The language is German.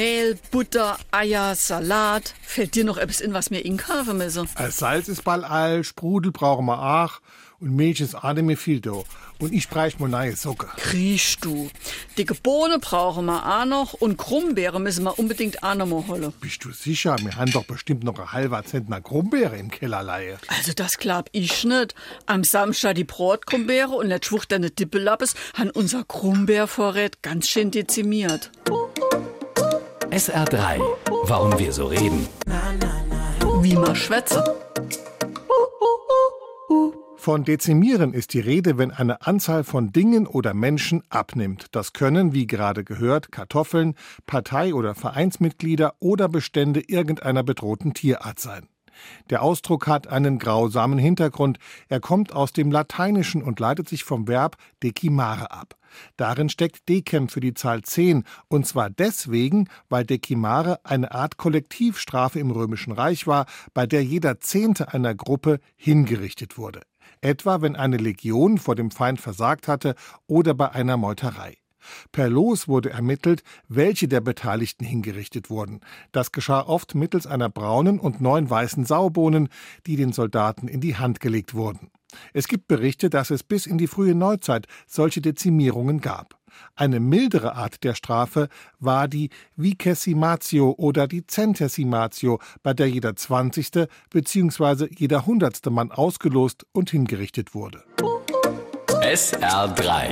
Mehl, Butter, Eier, Salat. Fällt dir noch etwas in, was mir inkaufen müssen? Äh, Salz ist bald all, Sprudel brauchen wir auch und Milch ist auch nicht mehr viel da. Und ich brauche mal neue Socken. Kriechst du. Dicke Bohnen brauchen wir auch noch und Krummbeere müssen wir unbedingt auch noch mal holen. Bist du sicher? Wir haben doch bestimmt noch ein halber Zentner Krummbeere im Kellerleihe. Also das glaub ich nicht. Am Samstag die Brotkrummbeere und letzte Woche deine Dippelappes haben unser Krummbeervorrat ganz schön dezimiert. SR3. Warum wir so reden. Wie man schwätze. Von dezimieren ist die Rede, wenn eine Anzahl von Dingen oder Menschen abnimmt. Das können, wie gerade gehört, Kartoffeln, Partei- oder Vereinsmitglieder oder Bestände irgendeiner bedrohten Tierart sein. Der Ausdruck hat einen grausamen Hintergrund. Er kommt aus dem Lateinischen und leitet sich vom Verb decimare ab. Darin steckt decem für die Zahl 10, und zwar deswegen, weil decimare eine Art Kollektivstrafe im Römischen Reich war, bei der jeder Zehnte einer Gruppe hingerichtet wurde. Etwa wenn eine Legion vor dem Feind versagt hatte oder bei einer Meuterei. Per Los wurde ermittelt, welche der Beteiligten hingerichtet wurden. Das geschah oft mittels einer braunen und neun weißen Saubohnen, die den Soldaten in die Hand gelegt wurden. Es gibt Berichte, dass es bis in die frühe Neuzeit solche Dezimierungen gab. Eine mildere Art der Strafe war die Vicesimatio oder die Centesimatio, bei der jeder zwanzigste bzw. jeder hundertste Mann ausgelost und hingerichtet wurde. SR3.